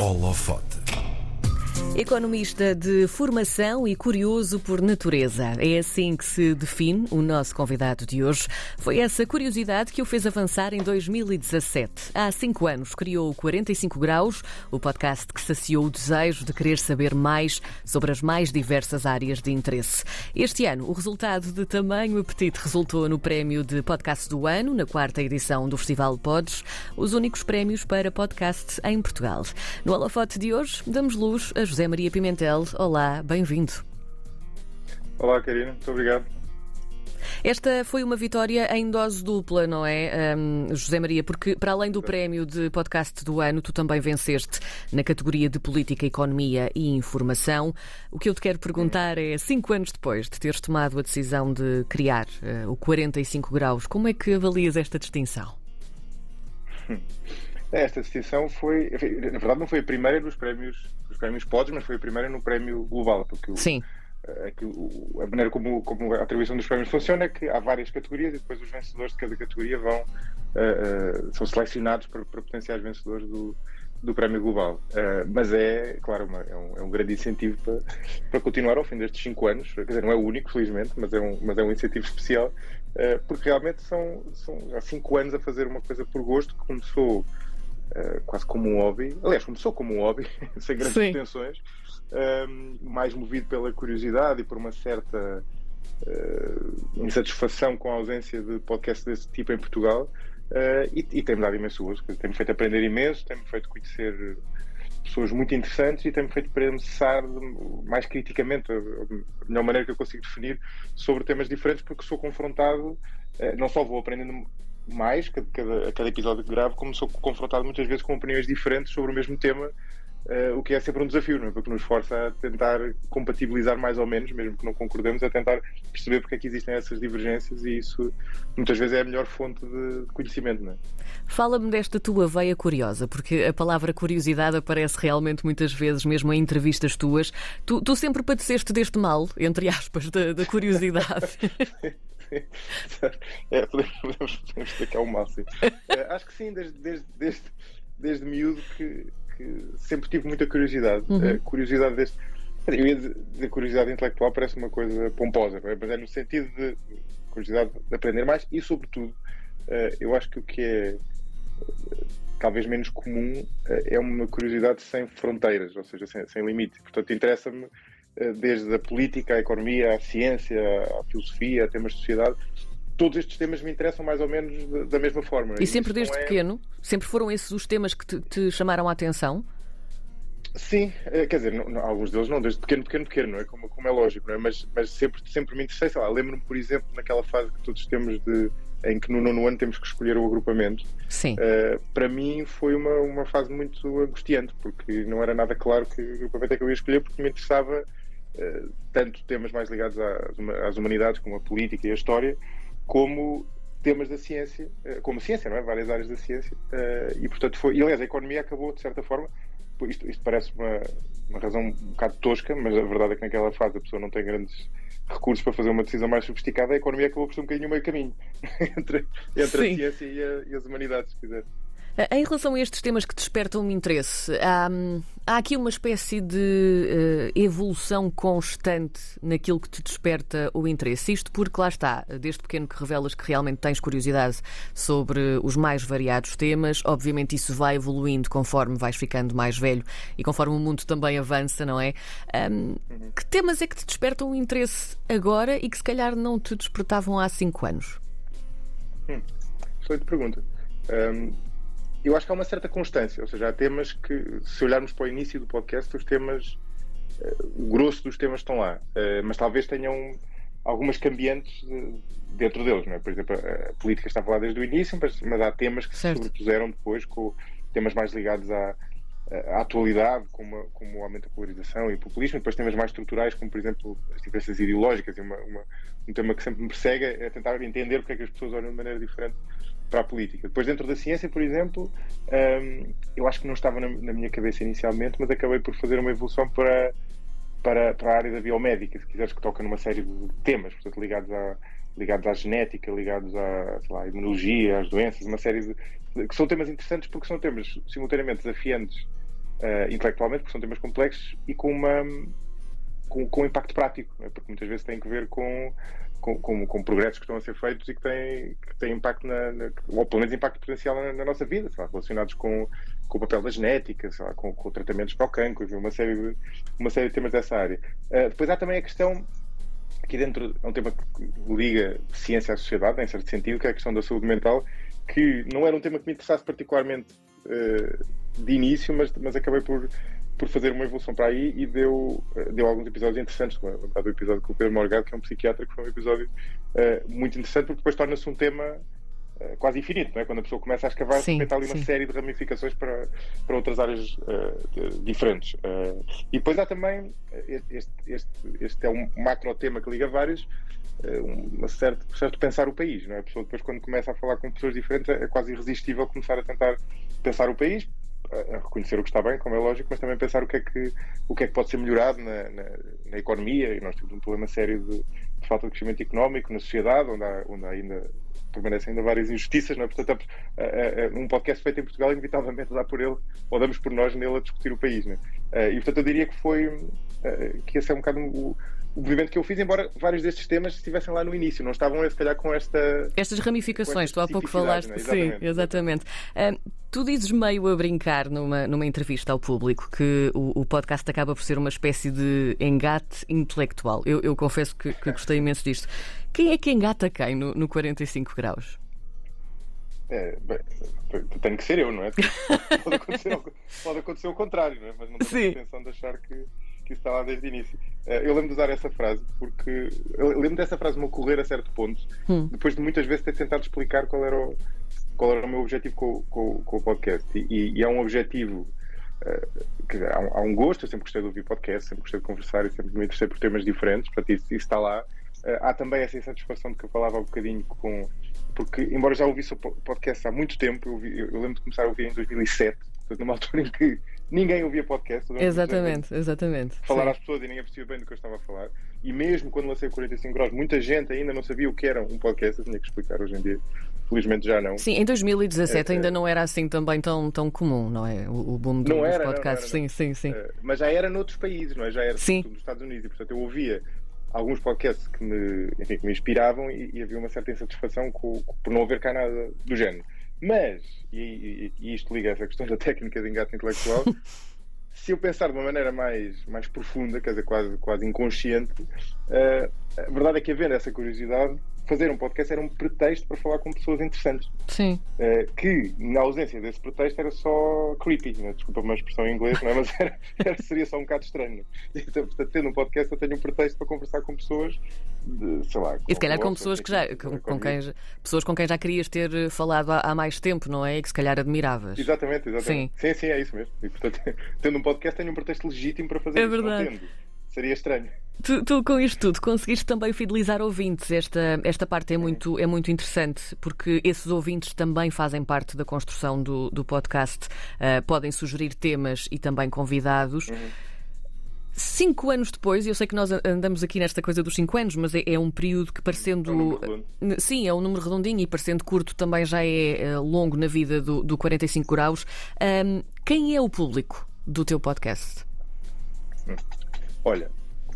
Holofote. Economista de formação e curioso por natureza. É assim que se define o nosso convidado de hoje. Foi essa curiosidade que o fez avançar em 2017. Há cinco anos criou o 45 Graus, o podcast que saciou o desejo de querer saber mais sobre as mais diversas áreas de interesse. Este ano, o resultado de tamanho apetite resultou no prémio de podcast do ano, na quarta edição do Festival Pods, os únicos prémios para podcast em Portugal. No holofote de hoje, damos luz a José Maria Pimentel. Olá, bem-vindo. Olá, Karina, muito obrigado. Esta foi uma vitória em dose dupla, não é, um, José Maria? Porque, para além do prémio de podcast do ano, tu também venceste na categoria de Política, Economia e Informação. O que eu te quero perguntar é, cinco anos depois de teres tomado a decisão de criar uh, o 45 Graus, como é que avalias esta distinção? Esta distinção foi, na verdade, não foi a primeira dos prémios, dos prémios Pods, mas foi a primeira no prémio global, porque o, Sim. É a maneira como, como, a atribuição dos prémios funciona é que há várias categorias e depois os vencedores de cada categoria vão uh, uh, são selecionados para, para potenciais vencedores do, do prémio global. Uh, mas é, claro, uma, é, um, é, um, grande incentivo para, para continuar ao fim destes cinco anos. Quer dizer, não é o único, felizmente, mas é um, mas é um incentivo especial, porque realmente são, são há cinco anos a fazer uma coisa por gosto que começou uh, quase como um hobby. Aliás, começou como um hobby, sem grandes Sim. pretensões, uh, mais movido pela curiosidade e por uma certa uh, insatisfação com a ausência de podcast desse tipo em Portugal. e, e tem-me dado imenso gosto, tem-me feito aprender imenso, tem-me feito conhecer pessoas muito interessantes e tem-me feito pensar mais criticamente, a melhor maneira que eu consigo definir, sobre temas diferentes, porque sou confrontado, não só vou aprendendo mais cada, cada, cada episódio que gravo, como sou confrontado muitas vezes com opiniões diferentes sobre o mesmo tema, uh, o que é sempre um desafio, não é? porque nos força a tentar compatibilizar mais ou menos, mesmo que não concordemos, a tentar perceber porque é que existem essas divergências e isso muitas vezes é a melhor fonte de conhecimento. Não é? Fala-me desta tua veia curiosa, porque a palavra curiosidade aparece realmente muitas vezes, mesmo em entrevistas tuas. Tu, tu sempre padeceste deste mal, entre aspas, da, da curiosidade. é, podemos, podemos, podemos explicar o máximo. É, acho que sim, desde, desde, desde, desde miúdo que, que sempre tive muita curiosidade. Uhum. É, curiosidade deste. Eu ia dizer curiosidade intelectual parece uma coisa pomposa, é? mas é no sentido de curiosidade de aprender mais e, sobretudo, é, eu acho que o que é talvez menos comum é uma curiosidade sem fronteiras, ou seja, sem, sem limite. Portanto, interessa-me desde a política, a economia, a ciência, a filosofia, a temas de sociedade. Todos estes temas me interessam mais ou menos da mesma forma. E sempre desde é... pequeno? Sempre foram esses os temas que te, te chamaram a atenção? Sim, eh, quer dizer, não, não, alguns deles não, desde pequeno, pequeno, pequeno, não é? Como, como é lógico, não é? Mas, mas sempre, sempre me interessei, sei lá, lembro-me, por exemplo, naquela fase que todos temos de em que no nono ano temos que escolher o agrupamento. Sim. Uh, para mim foi uma, uma fase muito angustiante, porque não era nada claro que agrupamento é que eu ia escolher, porque me interessava eh, tanto temas mais ligados às, humanidades, como a política e a história, como temas da ciência, uh, como ciência, não é? Várias áreas da ciência. Uh, e, portanto, foi. E, aliás, a economia acabou, de certa forma. Isto, isto parece uma, uma razão um bocado tosca, mas a verdade é que naquela fase a pessoa não tem grandes recursos para fazer uma decisão mais sofisticada. A economia acabou por ser um bocadinho meio caminho entre, entre a ciência e, a, e as humanidades, se quiser. Em relação a estes temas que despertam o interesse, há, há aqui uma espécie de uh, evolução constante naquilo que te desperta o interesse. Isto porque lá está, desde pequeno que revelas que realmente tens curiosidade sobre os mais variados temas. Obviamente isso vai evoluindo conforme vais ficando mais velho e conforme o mundo também avança, não é? Um, que temas é que te despertam o interesse agora e que se calhar não te despertavam há cinco anos? Hum, excelente pergunta. Um eu acho que há uma certa constância, ou seja, há temas que, se olharmos para o início do podcast, os temas, uh, o grosso dos temas estão lá, uh, mas talvez tenham algumas cambiantes dentro deles, não é? Por exemplo, a, política estava lá desde o início, mas, mas há temas que certo. se sobrepuseram depois com temas mais ligados à, à atualidade, como, como o aumento da polarização e o populismo, e depois temas mais estruturais, como por exemplo as diferenças ideológicas, e uma, uma, um tema que sempre me persegue é tentar entender porque é que as pessoas olham de maneira diferente para a política. Depois, dentro da ciência, por exemplo, um, eu acho que não estava na, na, minha cabeça inicialmente, mas acabei por fazer uma evolução para, para, para a área da biomédica, se quiseres, que toca numa série de temas, portanto, ligados à, ligados à genética, ligados à, lá, à imunologia, às doenças, uma série de. que são temas interessantes porque são temas simultaneamente desafiantes uh, intelectualmente, porque são temas complexos e com uma com, com impacto prático, né? porque muitas vezes tem que ver com, com, com, com, progressos que estão a ser feitos e que têm, que têm impacto, na, na, ou pelo menos impacto potencial na, na nossa vida, lá, relacionados com, com o papel da genética, lá, com, com tratamentos para o cancro, uma série de, uma série de temas dessa área. Uh, depois há também a questão aqui dentro é um tema que liga ciência à sociedade, em certo sentido, que é a questão da saúde mental, que não era um tema que me interessasse particularmente uh, de início, mas, mas acabei por, por fazer uma evolução para aí e deu, uh, deu alguns episódios interessantes, como o episódio com o Pedro Morgado, que é um psiquiatra, que foi um episódio uh, muito interessante, porque depois torna-se um tema eh, quase infinito, não é? quando a pessoa começa a escavar, sim, ali uma sim. série de ramificaças para, para outras áreas uh, diferentes. Uh, e depois há também, este, este, este é um macro tema que liga vários, uh, um certo, certo pensar o país. Não é? A pessoa depois, quando começa a falar com pessoas diferentes, é quase irresistível começar a tentar pensar o país, a reconhecer o que está bem, como é lógico, mas também pensar o que é que, o que, é que pode ser melhorado na, na, na economia. E nós temos um problema sério de, de, falta de crescimento económico na sociedade, onde há, onde ainda permanecem ainda várias injustiças, não é? Portanto, um podcast feito em Portugal, inevitavelmente dá por ele, ou damos por nós nele a discutir o país, né? E portanto, eu diria que foi, que esse é um bocado o, o movimento que eu fiz, embora vários destes temas estivessem lá no início, não estavam, se calhar, com esta. Estas ramificações, tu há pouco falaste. Né? Sim, exatamente. Uh, tu dizes meio a brincar numa, numa entrevista ao público que o, o, podcast acaba por ser uma espécie de engate intelectual. Eu, eu confesso que, que, gostei imenso disto. Quem é que engata quem no, no 45 graus? É, bem, tem que ser eu, não é? Pode acontecer, pode acontecer o contrário, não é? Mas não tenho a intenção de achar que que isso está lá desde o início. Uh, eu lembro de usar essa frase porque. Eu lembro dessa frase me ocorrer a certo ponto, hum. depois de muitas vezes ter tentado explicar qual era o, qual era o meu objetivo com, com, com o podcast. E, e, é um objetivo. Quer dizer, há um, há um, gosto, eu sempre gostei de ouvir podcast, sempre gostei de conversar e sempre me interessei por temas diferentes, portanto, isso, isso está lá. Uh, há também essa insatisfação de que eu falava há um bocadinho com. Porque, embora já ouvisse o podcast há muito tempo, eu, ouvi, eu, lembro de começar a ouvir em 2007, portanto, numa altura em que ninguém ouvia podcast. Exatamente, exatamente. Falar sim. às pessoas e ninguém percebia bem do que eu estava a falar. E mesmo quando lancei 45 graus, muita gente ainda não sabia o que era um podcast, eu tinha que explicar hoje em dia. Felizmente já não. Sim, em 2017 é, ainda é... não era assim também tão, tão comum, não é? O, o boom do, não era, dos podcasts. Não, não, sim, sim, sim. Uh, mas já era noutros países, não é? Já era sim. nos Estados Unidos. E portanto eu ouvia alguns podcasts que me, enfim, que me inspiravam e, e havia uma certa insatisfação com, com, por não haver cá nada do género. Mas, e, e, isto liga a essa questão da técnica de engate intelectual, se eu pensar de uma maneira mais, mais profunda, quer dizer, quase, quase inconsciente, uh, a verdade é que havendo essa curiosidade, fazer um podcast era um pretexto para falar com pessoas interessantes. Sim. Uh, que, na ausência desse pretexto, era só creepy. Né? Desculpa uma expressão em inglês, não é? mas era, era, seria só um bocado estranho. Então, portanto, tendo um podcast, eu tenho um pretexto para conversar com pessoas, de, sei lá. E se calhar com pessoas que já. Com, com quem, pessoas com quem já querias ter eh, falado há, há, mais tempo, não é? E que se calhar admiravas. Exatamente, exatamente. Sim, sim, sim é isso mesmo. E, portanto, tendo um podcast, tenho um pretexto legítimo para fazer é isso. Verdade. Seria estranho. Tu, tu, com isto tudo, conseguiste também fidelizar ouvintes. Esta, esta parte é muito, é muito interessante, porque esses ouvintes também fazem parte da construção do, do podcast. Uh, podem sugerir temas e também convidados. Uhum. Cinco anos depois, eu sei que nós andamos aqui nesta coisa dos cinco anos, mas é, é um período que parecendo. É sim, é um número redondinho e parecendo curto também já é uh, longo na vida do, do 45 graus. Um, quem é o público do teu podcast? Hum. Olha,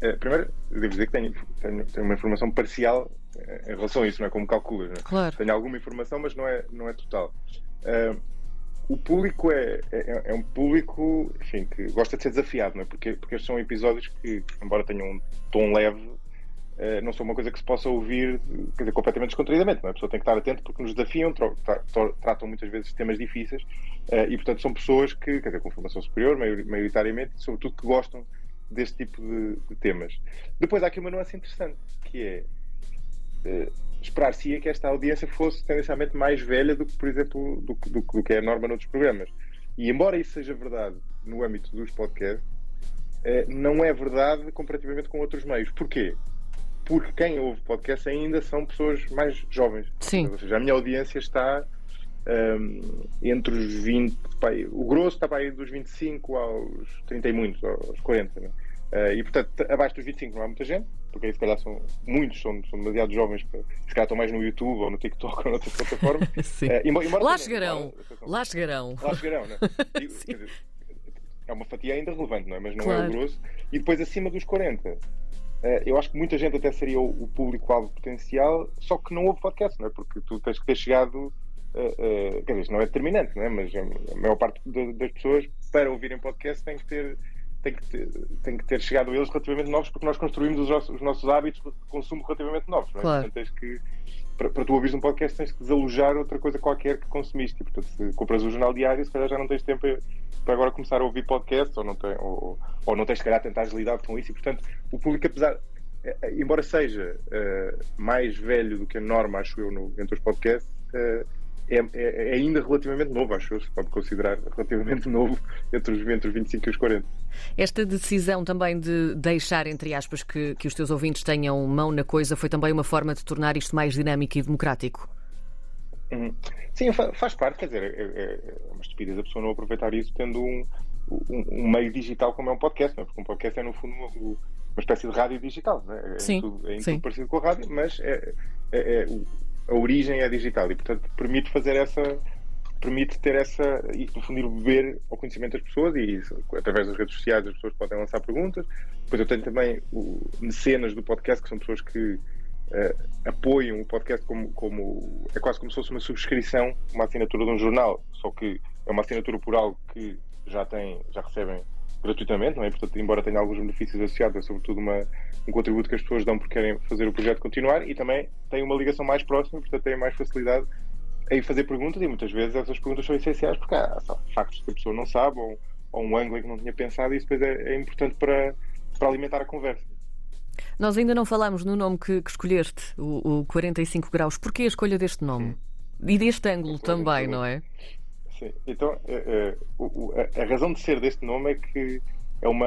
é, primeiro, devo dizer que tenho, tenho, tenho, uma informação parcial eh, em relação a isso, não é como calculas. Não é? Claro. Tenho alguma informação, mas não é, não é total. Uh, o público é, é, é, um público enfim, que gosta de ser desafiado, não é? porque, porque estes são episódios que, embora tenham um tom leve, uh, não são uma coisa que se possa ouvir quer dizer, completamente descontraídamente. É? A pessoa tem que estar atenta porque nos desafiam, tra tra tratam muitas vezes temas difíceis uh, e, portanto, são pessoas que, quer dizer, com formação superior, maioritariamente, sobretudo que gostam deste tipo de, de, temas. Depois há aqui uma nuance interessante, que é uh, esperar-se que esta audiência fosse tendencialmente mais velha do que, por exemplo, do, do, do, que é a norma noutros programas. E embora isso seja verdade no âmbito dos podcasts, uh, não é verdade comparativamente com outros meios. Porquê? Porque quem ouve podcast ainda são pessoas mais jovens. Sim. Ou seja, a minha audiência está um, entre os 20, pá, o grosso está para aí dos 25 aos 30 e muitos, aos 40. Né? Uh, e portanto, abaixo dos 25 não há muita gente, porque aí se calhar são muitos, são, são demasiado jovens, para, se calhar estão mais no YouTube ou no TikTok ou noutras plataformas. Uh, embora, embora lá chegarão, lá chegarão. Lá chegarão? E, dizer, é uma fatia ainda relevante, não é? Mas não Claro. é o grosso. E depois acima dos 40. eh, eu acho que muita gente até seria o, o público-alvo potencial, só que não houve podcast, não é? Porque tu tens que ter chegado. eh, eh, quer dizer, isto não é determinante, não é? Mas a, maior parte da- das pessoas, para ouvirem podcast, tem que ter. Tem que, ter, tem que ter chegado a eles relativamente novos, porque nós construímos os nossos, os nossos hábitos de consumo relativamente novos. Não é? Claro. Portanto, tens que, para, para tu ouvires um podcast, tens que desalojar outra coisa qualquer que consumiste. E, portanto, se compras o jornal diário, se calhar já não tens tempo para agora começar a ouvir podcast, ou não, tem, ou, ou não tens, se calhar, tentar lidar com isso. E, portanto, o público, apesar. eh, eh, Embora seja eh, mais velho do que a norma, acho eu, no, entre os podcasts, eh, é, é- é ainda relativamente novo, acho eu. Se pode considerar relativamente novo entre os, entre os 25 e os 40. Esta decisão também de deixar, entre aspas, que, que os teus ouvintes tenham mão na coisa foi também uma forma de tornar isto mais dinâmico e democrático. Uhum. Sim, fa- faz parte, quer dizer, é, é- é uma estupidez a pessoa não aproveitar isso tendo um, um- um meio digital como é um podcast, não é? porque um podcast é no fundo uma, uma espécie de rádio digital, não é? É em Sim, tudo, é em sim. tudo parecido com a rádio, mas é, é- é- o- a origem é digital e portanto permite fazer essa permite ter essa e no fundo ir beber ao conhecimento das pessoas e através das redes sociais as pessoas podem lançar perguntas. Depois eu tenho também o, mecenas do podcast que são pessoas que eh, apoiam o podcast como, como é quase como se fosse uma subscrição, uma assinatura de um jornal, só que é uma assinatura por algo que já tem, já recebem gratuitamente, não é? Portanto, embora tenha alguns benefícios associados, é sobretudo uma, um contributo que as pessoas dão porque querem fazer o projeto continuar e também tem uma ligação mais próxima, portanto têm mais facilidade em fazer perguntas e muitas vezes essas perguntas são essenciais porque há factos que a pessoa não sabe ou, ou um ângulo em que não tinha pensado e isso depois é, é importante para, para alimentar a conversa. Nós ainda não falámos no nome que, que escolheste, o, o 45 graus. Porquê a escolha deste nome? E deste ângulo também, não é? Sim. Então, o- o- a, a razão de ser deste nome é que é uma,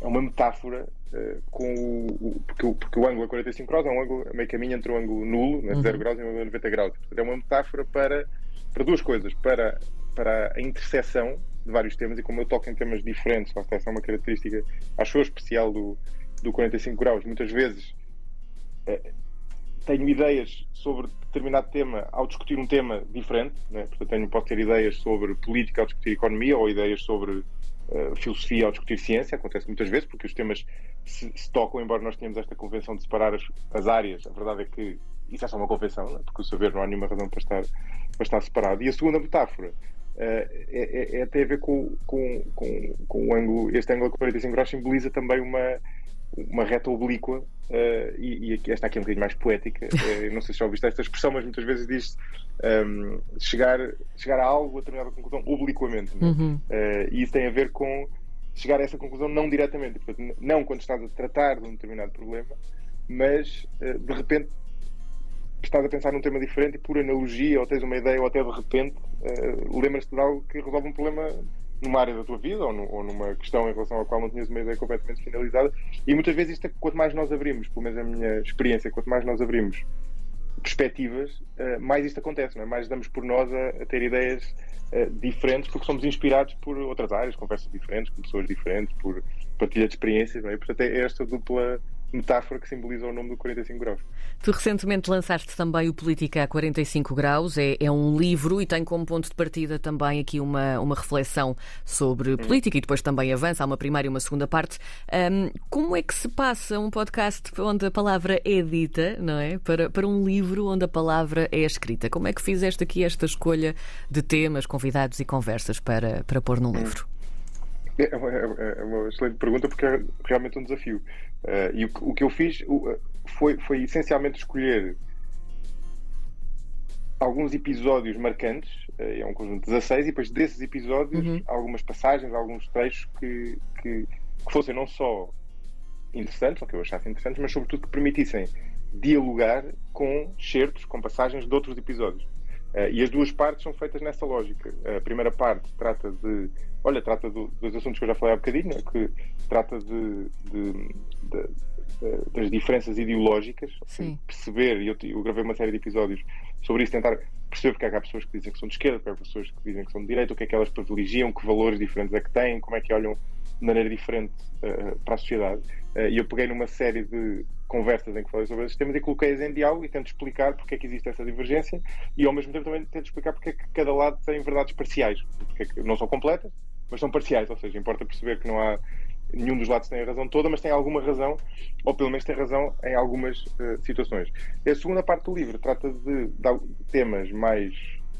é uma metáfora eh, com o, o- porque, o, porque o ângulo a 45 graus é um ângulo meio caminho entre o ângulo nulo, né, Uhum. 0 graus, e o ângulo a 90 graus. Portanto, é uma metáfora para, para duas coisas. Para, para a interseção de vários temas, e como eu toco em temas diferentes, lá essa é uma característica, acho eu, especial do, do 45 graus. Muitas vezes eh, tenho ideias sobre determinado tema ao discutir um tema diferente, né? portanto tenho, posso ter ideias sobre política ao discutir economia ou ideias sobre eh, filosofia ao discutir ciência, acontece muitas vezes porque os temas se, se tocam, embora nós tenhamos esta convenção de separar as, as áreas, a verdade é que isso é só uma convenção, né? porque o saber não há nenhuma razão para estar, para estar separado. E a segunda metáfora eh, é, é, é tem a ver com, com, com, com o ângulo, este ângulo a 45 graus simboliza também uma, uma reta oblíqua eh, e, e esta aqui é um bocadinho mais poética. eh, não sei se já ouviste esta expressão, mas muitas vezes diz ehm, chegar, chegar a algo, a determinada conclusão, obliquamente. né? Uhum. Eh, e isso tem a ver com chegar a essa conclusão não diretamente. Portanto, não quando estás a tratar de um determinado problema, mas de repente estás a pensar num tema diferente e por analogia, ou tens uma ideia, ou até de repente eh, lembras-te de algo que resolve um problema numa área da tua vida ou, nu- ou numa questão em relação à qual não tinhas uma ideia completamente finalizada. E muitas vezes isto é, quanto mais nós abrimos, pelo menos a minha experiência, quanto mais nós abrimos perspectivas, eh, mais isto acontece, é? mais damos por nós a, a ter ideias eh, diferentes porque somos inspirados por outras áreas, conversas diferentes, com pessoas diferentes, por partilha de experiências, é? Portanto, é esta dupla metáfora que simboliza o nome do 45 graus. Tu recentemente lançaste também o Política a 45 Graus, é, é um livro e tem como ponto de partida também aqui uma, uma reflexão sobre política e depois também avança, há uma primeira e uma segunda parte. Ahm, como é que se passa um podcast onde a palavra é dita, não é? Para, para um livro onde a palavra é escrita? Como é que fizeste aqui esta escolha de temas, convidados e conversas para, para pôr num livro? É uma, é uma excelente pergunta porque é realmente um desafio. Eh, e o, que- o que eu fiz o, foi, foi essencialmente escolher alguns episódios marcantes, eh, é um conjunto de 16, e depois desses episódios, Uhum. algumas passagens, alguns trechos que, que, que fossem não só interessantes, ou que eu achasse interessantes, mas sobretudo que permitissem dialogar com certos, com passagens de outros episódios. Eh, e as duas partes são feitas nessa lógica. A primeira parte trata de, olha, trata do- dos assuntos que eu já falei há bocadinho, que trata de, de- de- de- das diferenças ideológicas, Sim. perceber, e eu, eu gravei uma série de episódios sobre isso, tentar perceber porque é que há pessoas que dizem que são de esquerda, porque há pessoas que dizem que são de direita, o que é que elas privilegiam, que valores diferentes é que têm, como é que olham de maneira diferente eh, para a sociedade. Eh, E eu peguei numa série de conversas em que falei sobre esses temas e coloquei-as em diálogo e tento explicar porque é que existe essa divergência e ao mesmo tempo também tento explicar porque é que cada lado tem verdades parciais, porque é que não são completas, mas são parciais, ou seja, importa perceber que não há nenhum dos lados tem a razão toda, mas tem alguma razão, ou pelo menos tem razão em algumas uh, situações. A segunda parte do livro trata de, de temas mais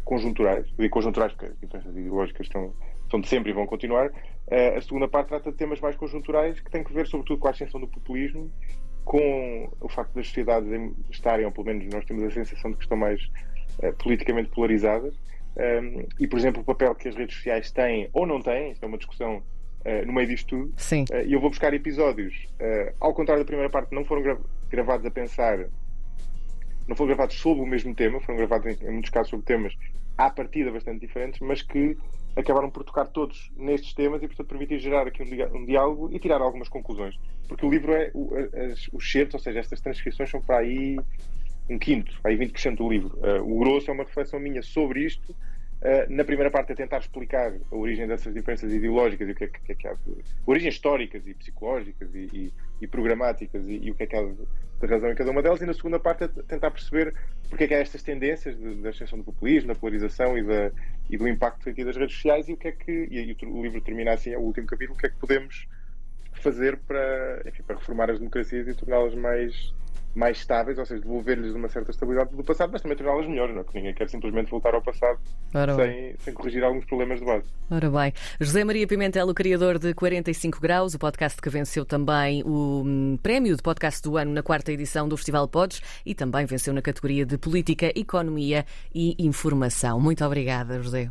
conjunturais, e conjunturais porque as diferenças ideológicas estão, estão de sempre e vão continuar. Uh, a segunda parte trata de temas mais conjunturais que têm que ver, sobretudo, com a ascensão do populismo, com o facto das sociedades estarem, ou pelo menos nós temos a sensação de que estão mais uh, politicamente polarizadas. Um, e, por exemplo, o papel que as redes sociais têm ou não têm, isto é uma discussão uh, no meio disto tudo. Sim. Uh, e eu vou buscar episódios, uh, ao contrário da primeira parte, não foram gra gravados a pensar, não foram gravados sobre o mesmo tema, foram gravados em, em muitos casos sobre temas à partida bastante diferentes, mas que acabaram por tocar todos nestes temas e, portanto, permitir gerar aqui um, um diálogo e tirar algumas conclusões. Porque o livro é, o, as, os certos, ou seja, estas transcrições são para aí um quinto, aí 20% do livro. Uh, o grosso é uma reflexão minha sobre isto Uh, na primeira parte, é tentar explicar a origem dessas diferenças ideológicas e o que é que, é que há de. Origens históricas e psicológicas e, e, e programáticas e, e, o que é que há de, de, razão em cada uma delas. E na segunda parte, é tentar perceber porque é que há estas tendências da ascensão do populismo, da polarização e, da, e do impacto aqui das redes sociais e o que é que. E, o, o livro termina assim, é o último capítulo, o que é que podemos fazer para, enfim, para reformar as democracias e torná-las mais mais estáveis, ou seja, devolver-lhes uma certa estabilidade do passado, mas também torná-las melhores, não é? Porque ninguém quer simplesmente voltar ao passado sem, sem, corrigir alguns problemas de base. Ora bem. José Maria Pimentel, o criador de 45 Graus, o podcast que venceu também o hum, prémio de podcast do ano na quarta edição do Festival Pods e também venceu na categoria de Política, Economia e Informação. Muito obrigada, José.